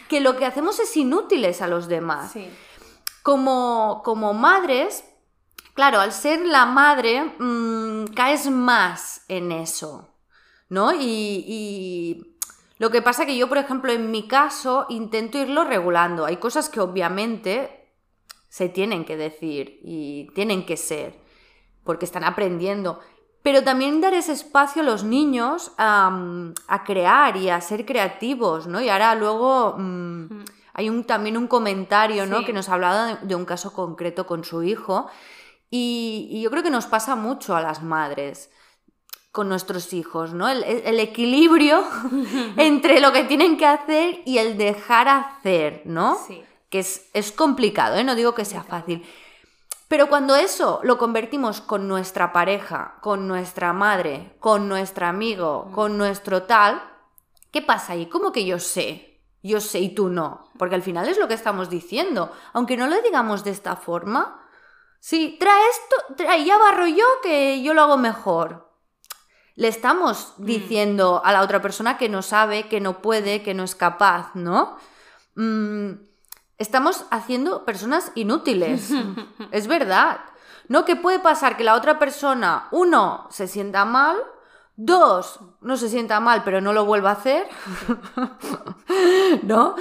que lo que hacemos es inútiles a los demás Sí. Como, como madres, claro, al ser la madre, mm, caes más en eso, ¿no? Y, lo que pasa que yo, por ejemplo, en mi caso, intento irlo regulando. Hay cosas que obviamente se tienen que decir y tienen que ser, porque están aprendiendo. Pero también dar ese espacio a los niños a, crear y a ser creativos, ¿no? Y ahora luego mm, hay un, también un comentario, ¿no? Sí. Que nos hablaba de, de un caso concreto con su hijo. Y, y yo creo que nos pasa mucho a las madres con nuestros hijos, ¿no? El, el equilibrio entre lo que tienen que hacer y el dejar hacer, ¿no? Sí. Que es, es complicado, ¿eh? No digo que sea fácil. Pero cuando eso lo convertimos con nuestra pareja, con nuestra madre, con nuestro amigo, con nuestro tal, ¿qué pasa ahí? ¿Cómo que yo sé? Yo sé y tú no. Porque al final es lo que estamos diciendo. Aunque no lo digamos de esta forma. Sí, trae esto, trae, ya barro yo que yo lo hago mejor. Le estamos diciendo a la otra persona que no sabe, que no puede, que no es capaz, ¿no? Mm, estamos haciendo personas inútiles. es verdad. ¿No? Que puede pasar que la otra persona, uno, se sienta mal, dos, no se sienta mal, pero no lo vuelva a hacer, ¿no?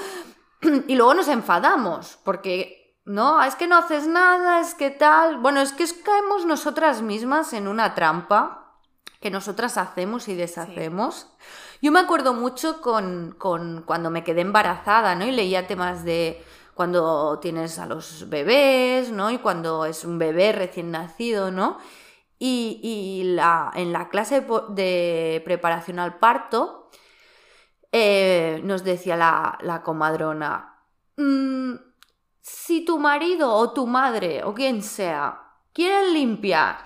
Y luego nos enfadamos, porque, no, es que no haces nada, es que tal. Bueno, es que caemos nosotras mismas en una trampa que nosotras hacemos y deshacemos. Yo me acuerdo mucho con, con cuando me quedé embarazada, ¿no? Y leía temas de cuando tienes a los bebés, ¿no? Y cuando es un bebé recién nacido, ¿no? Y, en la clase de preparación al parto, eh, nos decía la, comadrona, "Mm, si tu marido o tu madre o quien sea quieren limpiar,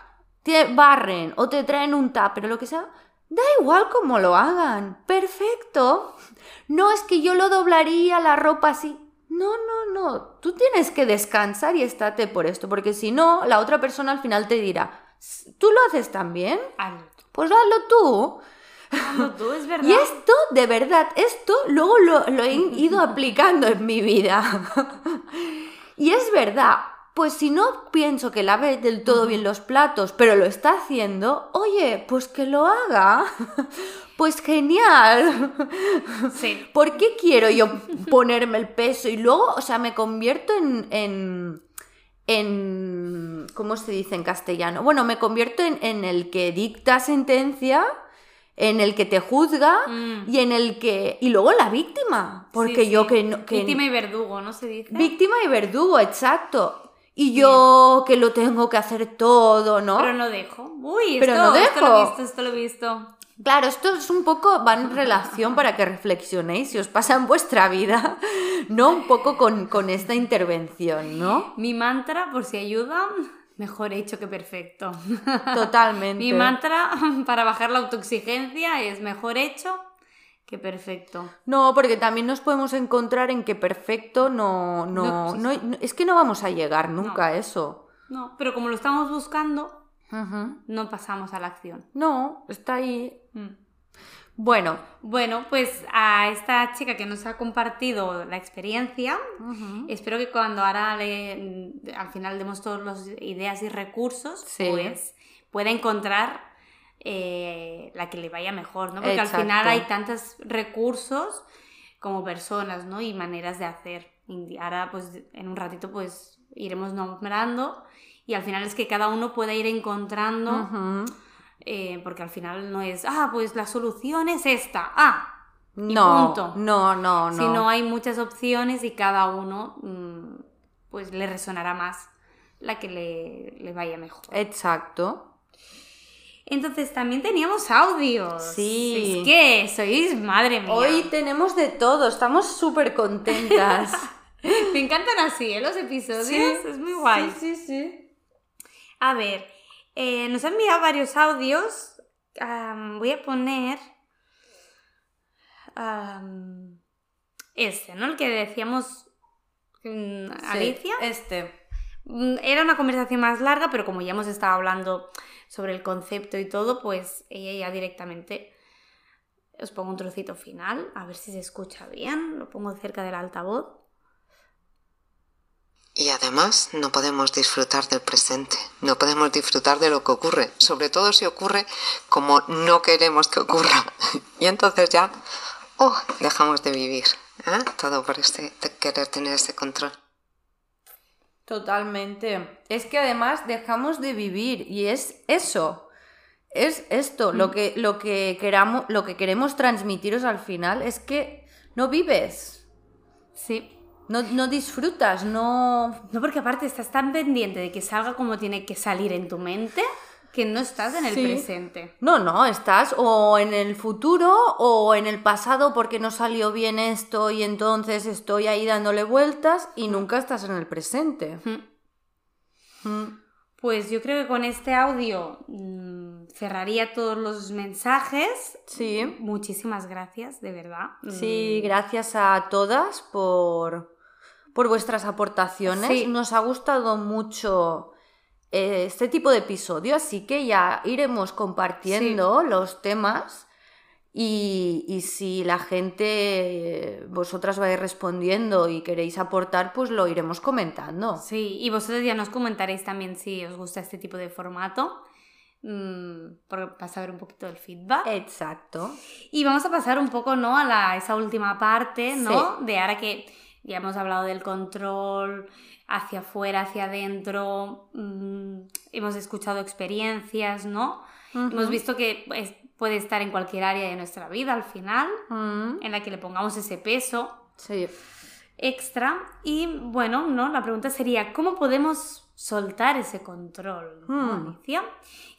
te barren o te traen un tupper o lo que sea, da igual cómo lo hagan, perfecto. No es que yo lo doblaría la ropa así. No, no, no, tú tienes que descansar y estate por esto, porque si no, la otra persona al final te dirá, ¿tú lo haces también? Hazlo tú. Pues hazlo tú. Hazlo tú, es verdad. Y esto, de verdad, esto luego lo, lo he ido aplicando en mi vida. y es verdad, pues si no pienso que lave del todo bien los platos, pero lo está haciendo, oye, pues que lo haga. pues genial. Sí. ¿Por qué quiero yo ponerme el peso y luego, o sea, me convierto en... en en ¿cómo se dice en castellano? Bueno, me convierto en, en el que dicta sentencia, en el que te juzga Mm. y en el que... Y luego la víctima, porque Sí, yo sí. que no... Que Víctima y verdugo, ¿no se dice? víctima y verdugo, exacto. Y yo que lo tengo que hacer todo, ¿no? Pero no dejo. Uy, Pero esto, no esto lo he dejo. visto, esto lo he visto. Claro, esto es un poco, va en relación para que reflexionéis si os pasa en vuestra vida. ¿no? Un poco con, con esta intervención, ¿no? Mi mantra, por si ayuda, mejor hecho que perfecto. Totalmente. Mi mantra para bajar la autoexigencia es mejor hecho que perfecto. No, porque también nos podemos encontrar en que perfecto no, no, No, es que no vamos a llegar nunca a eso. No, pero como lo estamos buscando, no pasamos a la acción. No, está ahí. Mm. Bueno, Bueno, pues a esta chica que nos ha compartido la experiencia, espero que cuando ahora le- al final demos todas las ideas y recursos, Sí. pues pueda encontrar eh, la que le vaya mejor, ¿no? Porque al final hay tantos recursos como personas, ¿no? Y maneras de hacer. Y ahora, pues en un ratito, pues iremos nombrando y al final es que cada uno pueda ir encontrando. Eh, porque al final no es, ah, pues la solución es esta, ah, y no, punto. no, no, no. sino hay muchas opciones y cada uno mm, pues le resonará más la que le, le vaya mejor. Exacto. Entonces también teníamos audios. Sí. Es que sois, madre mía. Hoy tenemos de todo, estamos súper contentas. Me encantan así, ¿eh? Los episodios. Sí, es muy guay. Sí, sí, sí. A ver, eh, nos han enviado varios audios. Voy a poner. este, ¿no? El que decíamos. mm, Alicia. Este. Mm, Era una conversación más larga, pero como ya hemos estado hablando sobre el concepto y todo, pues ella ya directamente. Os pongo un trocito final, a ver si se escucha bien. Lo pongo cerca del altavoz. Y además no podemos disfrutar del presente, no podemos disfrutar de lo que ocurre, sobre todo si ocurre como no queremos que ocurra. Y entonces ya, oh, dejamos de vivir. ¿eh? Todo por este, de querer tener ese control. Totalmente. Es que además dejamos de vivir y es eso. Es esto, Mm. lo, que, lo, que queramos, lo que queremos transmitiros al final es que no vives, Sí. No, no disfrutas, no... No, porque aparte estás tan pendiente de que salga como tiene que salir en tu mente que no estás en el Sí. presente. No, no, estás o en el futuro o en el pasado porque no salió bien esto y entonces estoy ahí dándole vueltas y nunca estás en el presente. Mm. Mm. Pues yo creo que con este audio mm, cerraría todos los mensajes. Sí. Muchísimas gracias, de verdad. Sí, Mm, gracias a todas por, por vuestras aportaciones. Sí. Nos ha gustado mucho eh, este tipo de episodio, así que ya iremos compartiendo los temas y, y si la gente, vosotras vais respondiendo y queréis aportar, pues lo iremos comentando. Sí, y vosotros ya nos comentaréis también si os gusta este tipo de formato. mm, para saber un poquito del feedback. Exacto. Y vamos a pasar un poco, ¿no? A la, esa última parte, ¿no? De ahora que ya hemos hablado del control hacia afuera, hacia adentro, mm, hemos escuchado experiencias, ¿no? Hemos visto que pues, puede estar en cualquier área de nuestra vida al final, Mm, en la que le pongamos ese peso Sí. extra. Y bueno, ¿no? La pregunta sería, ¿cómo podemos soltar ese control? ¿no. Alicia?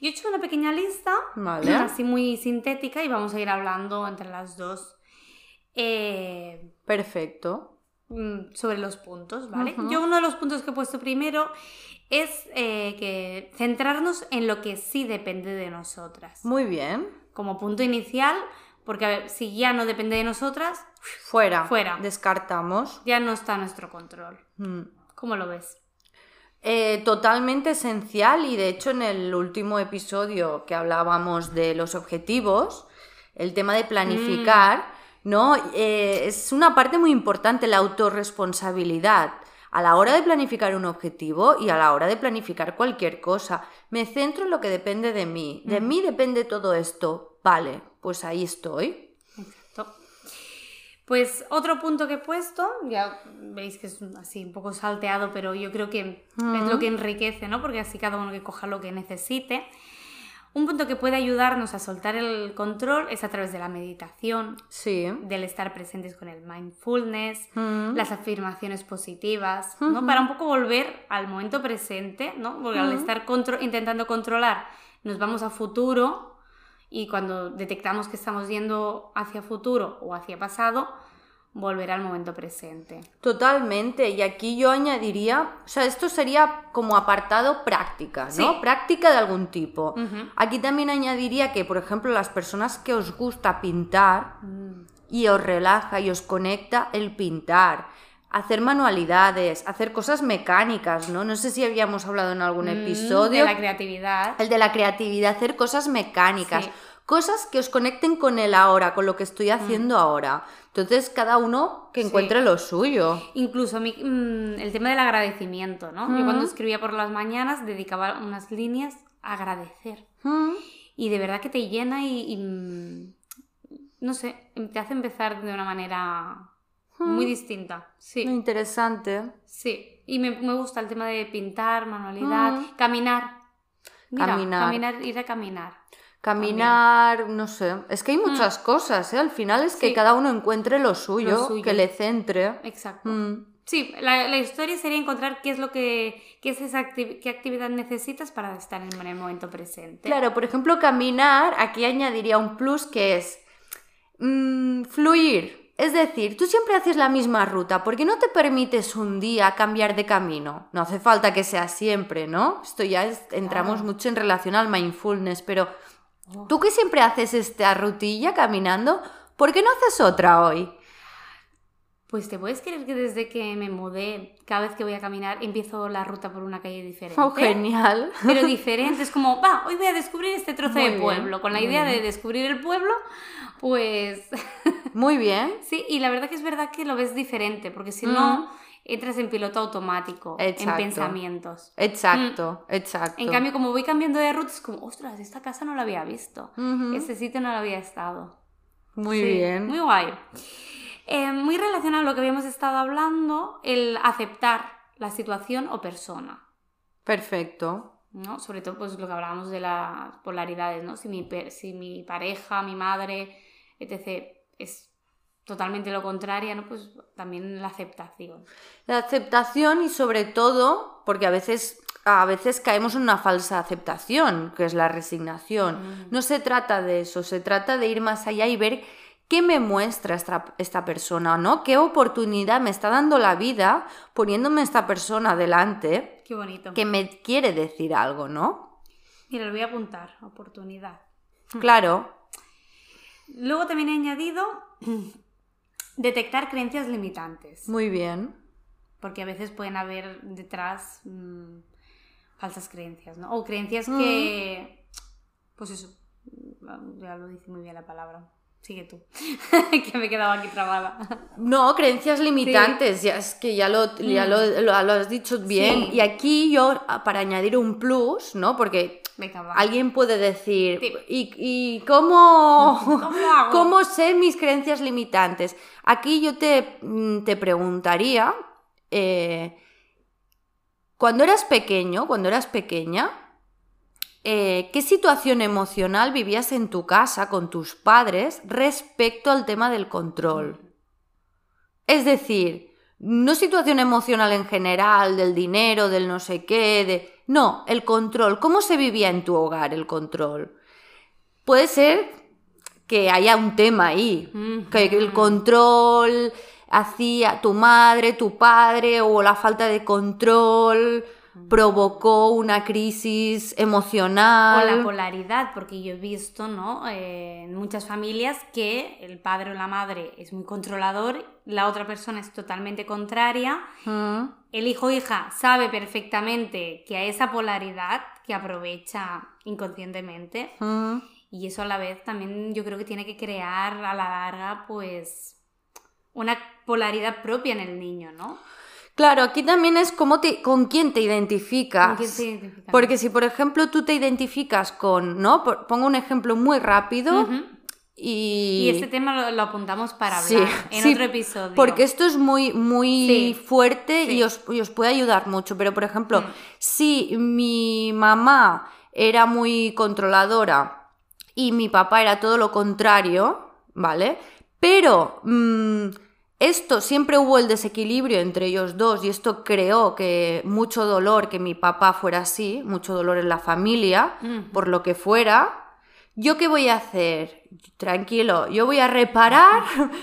Yo he hecho una pequeña lista Vale. así muy sintética y vamos a ir hablando entre las dos eh, Perfecto. Mm, sobre los puntos, ¿vale? Yo uno de los puntos que he puesto primero es eh, que centrarnos en lo que sí depende de nosotras. Muy bien. Como punto inicial, porque a ver, si ya no depende de nosotras, Fuera. Fuera. Descartamos. ya no está a nuestro control. Mm. ¿Cómo lo ves? Eh, totalmente esencial y de hecho en el último episodio que hablábamos de los objetivos, el tema de planificar, ¿no? Eh, es una parte muy importante la autorresponsabilidad a la hora de planificar un objetivo y a la hora de planificar cualquier cosa. Me centro en lo que depende de mí. De mí depende todo esto. Vale, pues ahí estoy. Exacto. Pues otro punto que he puesto, ya veis que es así un poco salteado, pero yo creo que es lo que enriquece, ¿no? Porque así cada uno que coja lo que necesite. Un punto que puede ayudarnos a soltar el control es a través de la meditación, Sí. del estar presentes con el mindfulness, Mm. las afirmaciones positivas, ¿no? Para un poco volver al momento presente, ¿no? Porque al estar contro- intentando controlar, nos vamos a futuro y cuando detectamos que estamos yendo hacia futuro o hacia pasado, volver al momento presente. Totalmente, y aquí yo añadiría, o sea, esto sería como apartado práctica, ¿no? Sí. Práctica de algún tipo. Aquí también añadiría que, por ejemplo, las personas que os gusta pintar Mm. y os relaja y os conecta el pintar, hacer manualidades, hacer cosas mecánicas, ¿no? No sé si habíamos hablado en algún Mm, episodio. De la creatividad. El de la creatividad, hacer cosas mecánicas, Sí. cosas que os conecten con el ahora, con lo que estoy haciendo ahora. Entonces, cada uno que. Sí. encuentre lo suyo. Incluso a mí, mm, el tema del agradecimiento, ¿no? Yo cuando escribía por las mañanas dedicaba unas líneas a agradecer. Y de verdad que te llena y, y, mm, no sé, te hace empezar de una manera muy distinta. Sí, Interesante. sí. Y me, me gusta el tema de pintar, manualidad, caminar. Mira, Caminar. caminar, ir a caminar. Caminar, no sé. Es que hay muchas cosas, ¿eh? Al final es que. Sí. cada uno encuentre lo suyo, Lo suyo. que le centre. Exacto. Mm. Sí, la, la historia sería encontrar qué es lo que, qué es esa acti- qué actividad necesitas para estar en el momento presente. Claro, por ejemplo, caminar, aquí añadiría un plus que es mm, fluir. Es decir, tú siempre haces la misma ruta, ¿por qué no te permites un día cambiar de camino? No hace falta que sea siempre, ¿no? Esto ya es- entramos Claro. mucho en relación al mindfulness, pero tú que siempre haces esta rutilla caminando, ¿por qué no haces otra hoy? Pues te puedes creer que desde que me mudé, cada vez que voy a caminar, empiezo la ruta por una calle diferente. Oh, genial. Pero diferente, es como, va, hoy voy a descubrir este trozo Muy de bien, pueblo. Con la idea de descubrir el pueblo, pues Muy bien. sí, y la verdad que es verdad que lo ves diferente, porque si no, entras en piloto automático, en pensamientos. Exacto, exacto. En cambio, como voy cambiando de ruta, es como, ostras, esta casa no la había visto. Ujú. Este sitio no lo había estado. Muy Sí, bien. Muy guay. Eh, muy relacionado a lo que habíamos estado hablando, el aceptar la situación o persona. Perfecto. ¿no? Sobre todo, pues lo que hablábamos de las polaridades, ¿no? Si mi, si mi pareja, mi madre, etc., es totalmente lo contrario, ¿no? Pues también la aceptación. La aceptación y sobre todo, porque a veces, a veces caemos en una falsa aceptación, que es la resignación. Mm. No se trata de eso, se trata de ir más allá y ver qué me muestra esta, esta persona, ¿no? ¿Qué oportunidad me está dando la vida poniéndome esta persona delante Qué bonito. que me quiere decir algo, ¿no? Mira, lo voy a apuntar, oportunidad. Claro, Luego también he añadido detectar creencias limitantes. muy bien. porque a veces pueden haber detrás mm, falsas creencias, ¿no? O creencias que, pues eso, mm, ya lo dice muy bien la palabra. Sigue tú, que me he quedado aquí trabada. No, creencias limitantes, ya es que ya lo, ya lo, lo- lo has dicho bien. Mm. Sí. Y aquí yo, para añadir un plus, ¿no? Porque Venga, va. alguien puede decir, Sí. ¿y, y cómo, ¿Cómo hago? cómo sé mis creencias limitantes? Aquí yo te, mm, te preguntaría, eh, cuando eras pequeño, cuando eras pequeña, eh, ¿qué situación emocional vivías en tu casa con tus padres respecto al tema del control? Es decir, no situación emocional en general, del dinero, del no sé qué, de... No, el control. ¿Cómo se vivía en tu hogar el control? Puede ser que haya un tema ahí, que el control hacía tu madre, tu padre o la falta de control provocó una crisis O emocional. la polaridad, porque yo he visto, ¿no? Eh, en muchas familias que el padre o la madre es muy controlador, la otra persona es totalmente contraria. Mm, El hijo o hija sabe perfectamente que a esa polaridad que aprovecha inconscientemente mm. y eso a la vez también yo creo que tiene que crear a la larga pues una polaridad propia en el niño, ¿no? Claro, aquí también es cómo te, con quién te identificas. ¿Con quién se identifica? Porque si, por ejemplo, tú te identificas con, ¿no? Por- pongo un ejemplo muy rápido y... Y este tema lo, lo apuntamos para Sí, hablar en sí, otro episodio. Porque esto es muy, muy Sí, fuerte y, os, y os puede ayudar mucho. Pero, por ejemplo, Mm. si mi mamá era muy controladora y mi papá era todo lo contrario, ¿vale? Pero mm, esto siempre hubo el desequilibrio entre ellos dos y esto creó que mucho dolor que mi papá fuera así, mucho dolor en la familia, por lo que fuera. ¿Yo qué voy a hacer? Tranquilo, yo voy a reparar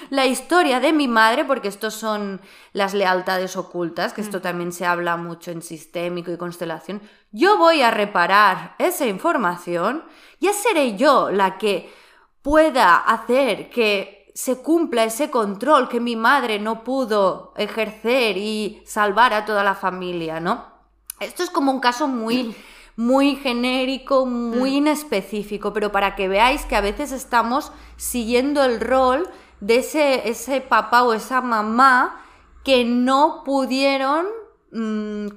la historia de mi madre, porque estos son las lealtades ocultas, que esto también se habla mucho en sistémico y constelación. Yo voy a reparar esa información, ya seré yo la que pueda hacer que se cumpla ese control que mi madre no pudo ejercer y salvar a toda la familia, ¿no? Esto es como un caso muy muy genérico, muy mm. inespecífico, pero para que veáis que a veces estamos siguiendo el rol de ese, ese papá o esa mamá que no pudieron mm,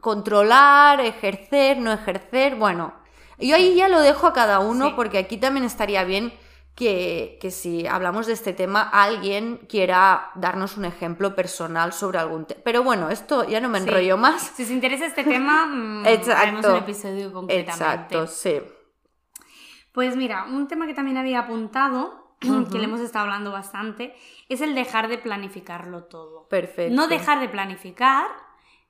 controlar, ejercer, no ejercer, bueno, yo ahí ya lo dejo a cada uno porque aquí también estaría bien que, si hablamos de este tema, alguien quiera darnos un ejemplo personal sobre algún tema. Pero bueno, esto ya no me enrollo más. Si os interesa este tema, mm, haremos un episodio completamente. Exacto, sí. Pues mira, un tema que también había apuntado, que le hemos estado hablando bastante, es el dejar de planificarlo todo. Perfecto. No dejar de planificar,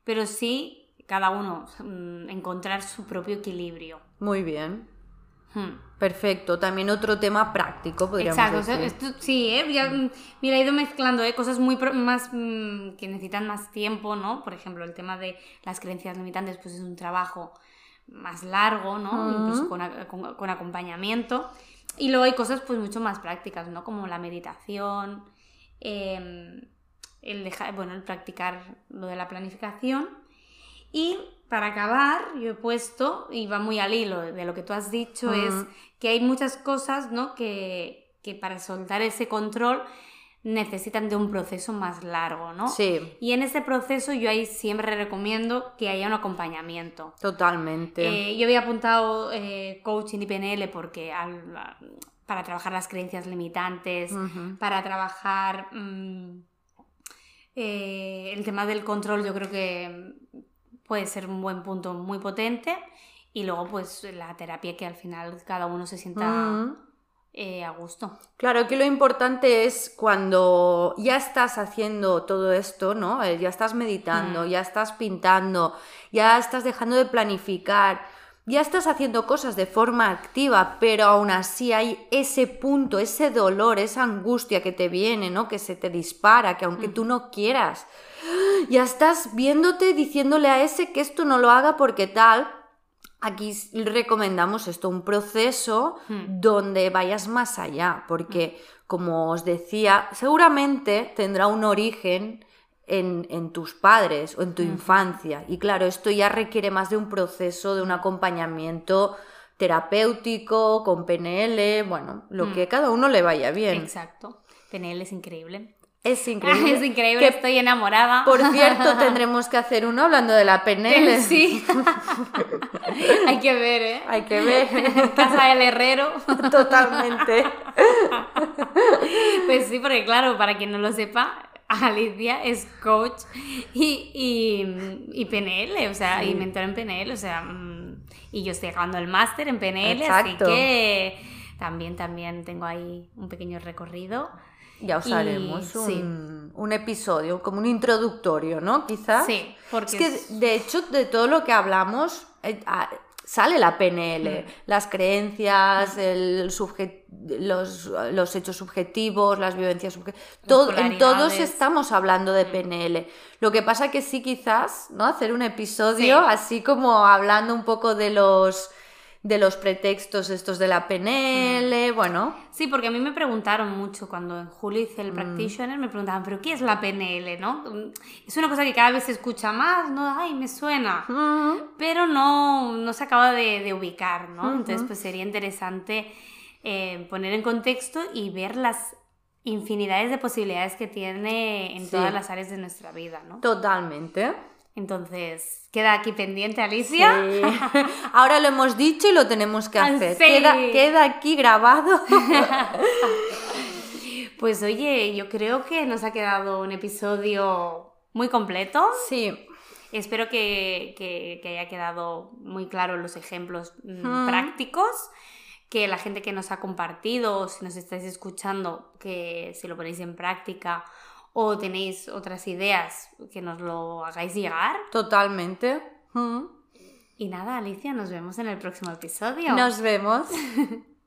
pero sí cada uno mm, encontrar su propio equilibrio. Muy bien. Hmm. Perfecto, también otro tema práctico, podríamos Exacto, sí, ¿eh? Mm, mira, he ido mezclando ¿eh? cosas muy más mm, que necesitan más tiempo, ¿no? Por ejemplo, el tema de las creencias limitantes, pues es un trabajo más largo, ¿no? Incluso con, acompañamiento. Y luego hay cosas pues mucho más prácticas, ¿no? Como la meditación, em, el dejar, bueno, el practicar lo de la planificación. Y para acabar, yo he puesto, y va muy al hilo de lo que tú has dicho, es que hay muchas cosas ¿no? que, para soltar ese control necesitan de un proceso más largo, ¿no? Sí. Y en ese proceso yo ahí siempre recomiendo que haya un acompañamiento. Totalmente. Eh, yo había apuntado eh, coaching y PNL porque para trabajar las creencias limitantes, para trabajar mm, eh, el tema del control, yo creo que puede ser un buen punto muy potente. Y luego, pues, la terapia que al final cada uno se sienta eh, a gusto. Claro que lo importante es cuando ya estás haciendo todo esto, ¿no? Eh, ya estás meditando, ya estás pintando, ya estás dejando de planificar, ya estás haciendo cosas de forma activa, pero aún así hay ese punto, ese dolor, esa angustia que te viene, ¿no? Que se te dispara, que aunque tú no quieras, ya estás viéndote diciéndole a ese que esto no lo haga porque tal. Aquí recomendamos esto, un proceso hmm. donde vayas más allá, porque como os decía, seguramente tendrá un origen en, tus padres o en tu hmm. infancia. Y claro, esto ya requiere más de un proceso, de un acompañamiento terapéutico, con PNL, bueno, lo hmm. que cada uno le vaya bien. Exacto. PNL es increíble. Es increíble. es increíble, estoy enamorada. Por cierto, tendremos que hacer uno hablando de la PNL. Sí. Hay que ver, ¿eh? Hay que ver. Casa del herrero. Totalmente. Pues sí, porque claro, para quien no lo sepa, Alicia es coach y, y, PNL, o sea, y mentor en PNL, o sea, mm, y yo estoy acabando el máster en PNL, así que también, también tengo ahí un pequeño recorrido. Ya os haremos un, un, episodio, como un introductorio, ¿no? Quizás. Sí, porque. Es que, de hecho, de todo lo que hablamos, eh, sale la PNL. Mm. Las creencias, mm. el los, los, hechos subjetivos, las vivencias subjetivas. Todo, en todos estamos hablando de mm. PNL. Lo que pasa que sí, quizás, ¿no? Hacer un episodio así como hablando un poco de los de los pretextos estos de la PNL, mm. bueno. Sí, porque a mí me preguntaron mucho cuando en julio hice el mm. practitioner, me preguntaban, ¿pero qué es la PNL, no? Es una cosa que cada vez se escucha más, ¿no? Ay, me suena, pero no, no se acaba de, ubicar, ¿no? Entonces, pues sería interesante eh, poner en contexto y ver las infinidades de posibilidades que tiene en todas las áreas de nuestra vida, ¿no? Totalmente. Entonces, queda aquí pendiente, Alicia. Ahora lo hemos dicho y lo tenemos que ah, hacer. Queda, aquí grabado. pues oye, yo creo que nos ha quedado un episodio muy completo. Sí. Espero que, haya quedado muy claro los ejemplos mm, prácticos, que la gente que nos ha compartido, si nos estáis escuchando, que si lo ponéis en práctica o tenéis otras ideas que nos lo hagáis llegar. Totalmente. Y nada, Alicia, nos vemos en el próximo episodio. Nos vemos.